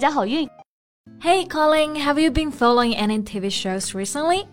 家好运！Hey Colin, have you been following any TV shows recently?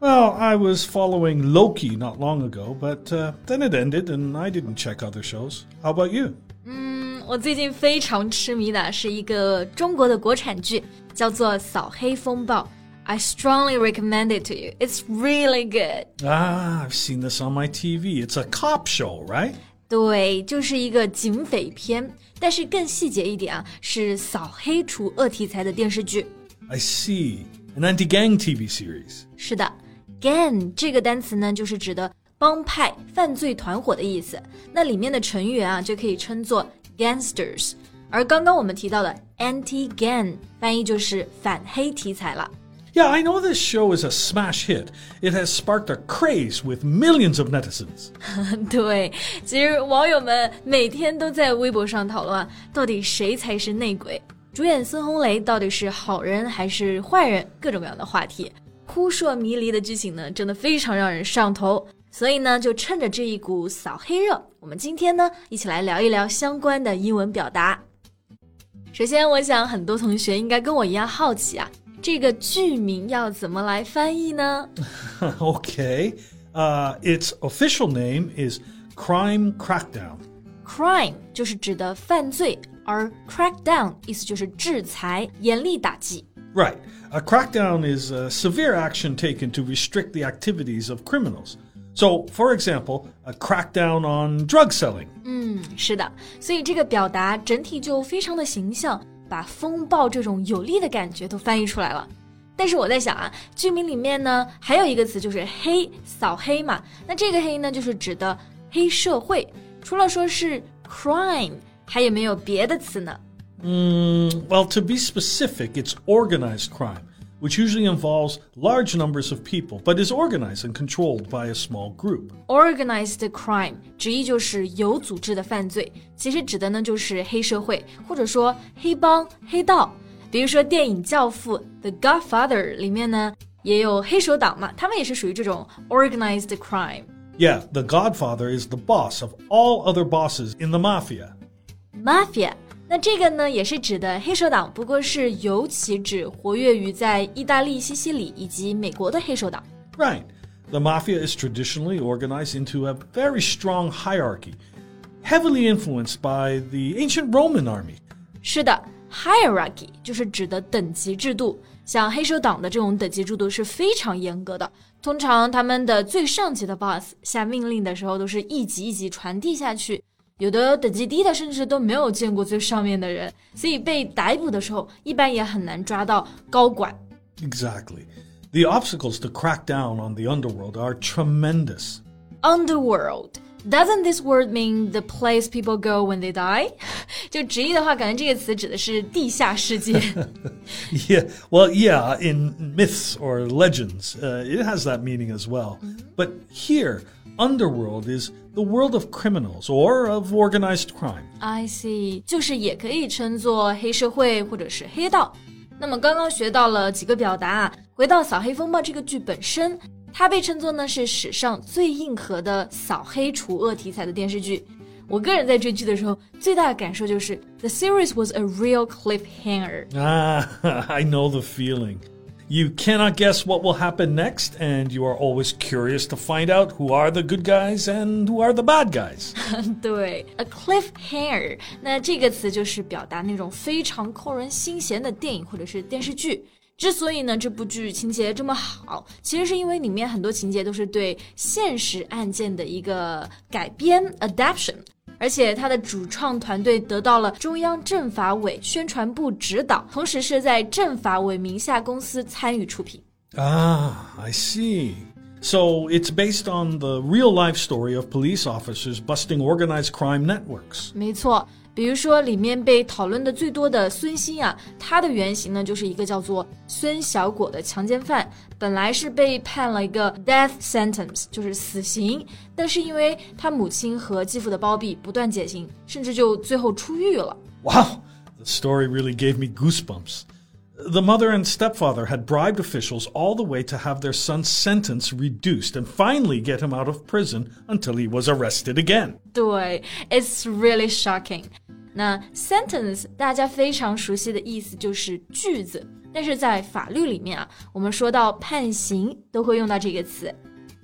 Well, I was following Loki not long ago, but uh, then it ended and I didn't check other shows. How about you? 嗯，我最近非常痴迷的是一个中国的国产剧，叫做《扫黑风暴》。I strongly recommend it to you. It's really good. Ah, I've seen this on my TV. It's a cop show, right? 对，就是一个警匪片，但是更细节一点啊，是扫黑除恶题材的电视剧。I see. An anti-gang TV series. 是的。Gang 这个单词呢，就是指的帮派、犯罪团伙的意思。那里面的成员啊，就可以称作 gangsters。而刚刚我们提到的 anti-gang 翻译就是反黑题材了。Yeah, I know this show is a smash hit. It has sparked a craze with millions of netizens. 对，其实网友们每天都在微博上讨论，到底谁才是内鬼？主演孙红雷到底是好人还是坏人？各种各样的话题。扑朔迷离的剧情呢，真的非常让人上头。所以呢，就趁着这一股扫黑热，我们今天呢，一起来聊一聊相关的英文表达。首先，我想很多同学应该跟我一样好奇啊，这个剧名要怎么来翻译呢？Okay, uh, its official name is Crime Crackdown. Crime 就是指的犯罪，而 crackdown 意思就是制裁、严厉打击。Right. A crackdown is a severe action taken to restrict the activities of criminals. So, for example, a crackdown on drug selling. 嗯，是的，所以这个表达整体就非常的形象， 把风暴这种有力的感觉都翻译出来了。但是我在想啊，剧名里面呢还有一个词就是黑，扫黑嘛。那这个黑呢，就是指的黑社会。除了说是 crime，还有没有别的词呢嗯 well, to be specific, it's organized crime, which usually involves large numbers of people, but is organized and controlled by a small group. Organized crime 直译就是有组织的犯罪，其实指的呢就是黑社会或者说黑帮、黑道。比如说电影《教父》The Godfather 里面呢也有黑手党嘛，他们也是属于这种 organized crime。Yeah, the Godfather is the boss of all other bosses in the mafia. Mafia 那这个呢，也是指的黑手党，不过是尤其指活跃于在意大利、西西里以及美国的黑手党。Right. The mafia is traditionally organized into a very strong hierarchy, heavily influenced by the ancient Roman army. 是的，hierarchy 就是指的等级制度。像黑手党的这种等级制度是非常严格的，通常他们的最上级的 boss 下命令的时候，都是一级一级传递下去。有的等级低的甚至都没有见过最上面的人，所以被逮捕的时候一般也很难抓到高管。Exactly. The obstacles to crack down on the underworld are tremendous. Underworld. Doesn't this word mean the place people go when they die? 就直译的话，感觉这个词指的是地下世界。yeah, well, yeah, in myths or legends, uh, it has that meaning as well. But here, underworld is the world of criminals or of organized crime. I see，就是也可以称作黑社会或者是黑道。那么刚刚学到了几个表达啊，回到《扫黑风暴》这个剧本身，它被称作呢是史上最硬核的扫黑除恶题材的电视剧。我个人在追剧的时候，最大的感受就是 The series was a real cliffhanger. Ah, I know the feeling. You cannot guess what will happen next, and you are always curious to find out who are the good guys and who are the bad guys. 对，a cliffhanger，那这个词就是表达那种非常扣人心弦的电影或者是电视剧。之所以呢这部剧情节这么好，其实是因为里面很多情节都是对现实案件的一个改编 adaptation。 而且他的主创团队得到了中央政法委宣传部指导，同时是在政法委名下公司参与出品。Ah, I see. So it's based on the real life story of police officers busting organized crime networks. 没错，比如说里面被讨论的最多的孙鑫啊，他的原型呢就是一个叫做孙小果的强奸犯，本来是被判了一个 death sentence，就是死刑，但是因为他母亲和继父的包庇，不断减刑，甚至就最后出狱了。Wow, the story really gave me goosebumps. The mother and stepfather had bribed officials all the way to have their son's sentence reduced and finally get him out of prison until he was arrested again. 对，It's really shocking。那 sentence 大家非常熟悉的意思就是句子，但是在法律里面啊，我们说到判刑都会用到这个词，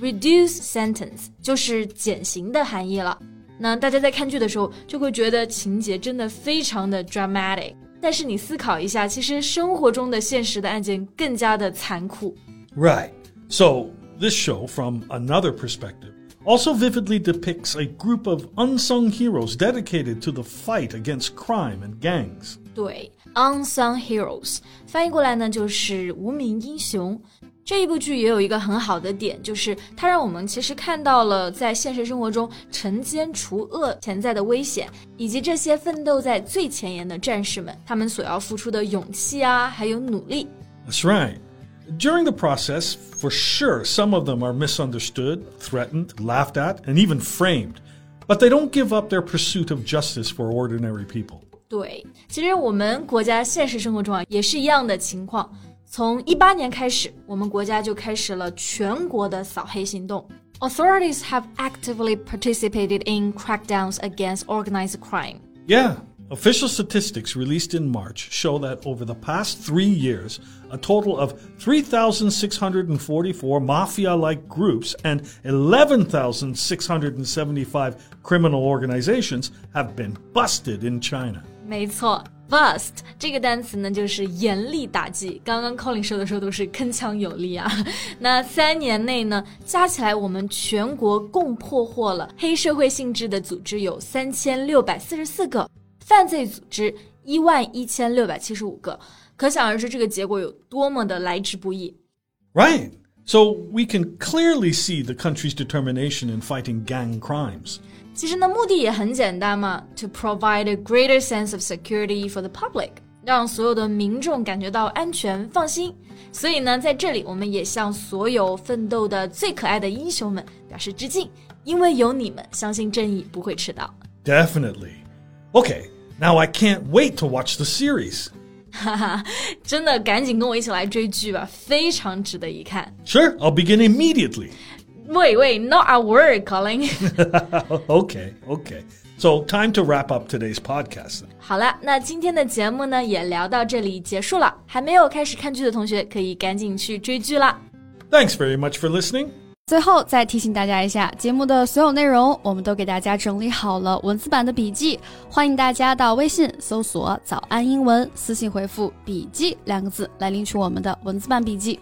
reduce sentence 就是减刑的含义了。那大家在看剧的时候就会觉得情节真的非常的 dramatic。 但是你思考一下，其实生活中的现实的案件更加的残酷。 Right. So, this show, from another perspective, also vividly depicts a group of unsung heroes dedicated to the fight against crime and gangs. 对，unsung heroes 翻译过来呢就是无名英雄。 这一部剧也有一个很好的点，就是它让我们其实看到了在现实生活中惩奸除恶潜在的危险，以及这些奋斗在最前沿的战士们，他们所要付出的勇气啊，还有努力。 That's right. During the process, for sure, some of them are misunderstood, threatened, laughed at, and even framed. But they don't give up their pursuit of justice for ordinary people. 对，其实我们国家现实生活中啊也是一样的情况。 从一八年开始，我们国家就开始了全国的扫黑行动。Authorities have actively participated in crackdowns against organized crime. Yeah. Official statistics released in March show that over the past three years, a total of 3,644 mafia like groups and 11,675 criminal organizations have been busted in China. 没错，bust 这个单词呢，就是严厉打击。刚刚 Colin 说的时候都是铿锵有力啊。那三年内呢，加起来我们全国共破获了黑社会性质的组织有三千六百四十四个，犯罪组织一万一千六百七十五个。可想而知，这个结果有多么的来之不易。Right. So we can clearly see the country's determination in fighting gang crimes. 其实呢，目的也很简单嘛，to provide a greater sense of security for the public，让所有的民众感觉到安全放心。所以呢，在这里我们也向所有奋斗的最可爱的英雄们表示致敬，因为有你们，相信正义不会迟到。 Definitely. Okay, now I can't wait to watch the series. 哈哈，真的赶紧跟我一起来追剧吧，非常值得一看。 Sure, I'll begin immediately. 喂喂，not a word，Colin。 okay, okay. So, time to wrap up today's podcast. then. 好了，那今天的节目呢也聊到这里结束了。还没有开始看剧的同学，可以赶紧去追剧啦。 Thanks very much for listening. 最后再提醒大家一下，节目的所有内容我们都给大家整理好了文字版的笔记，欢迎大家到微信搜索“早安英文”，私信回复“笔记”两个字来领取我们的文字版笔记。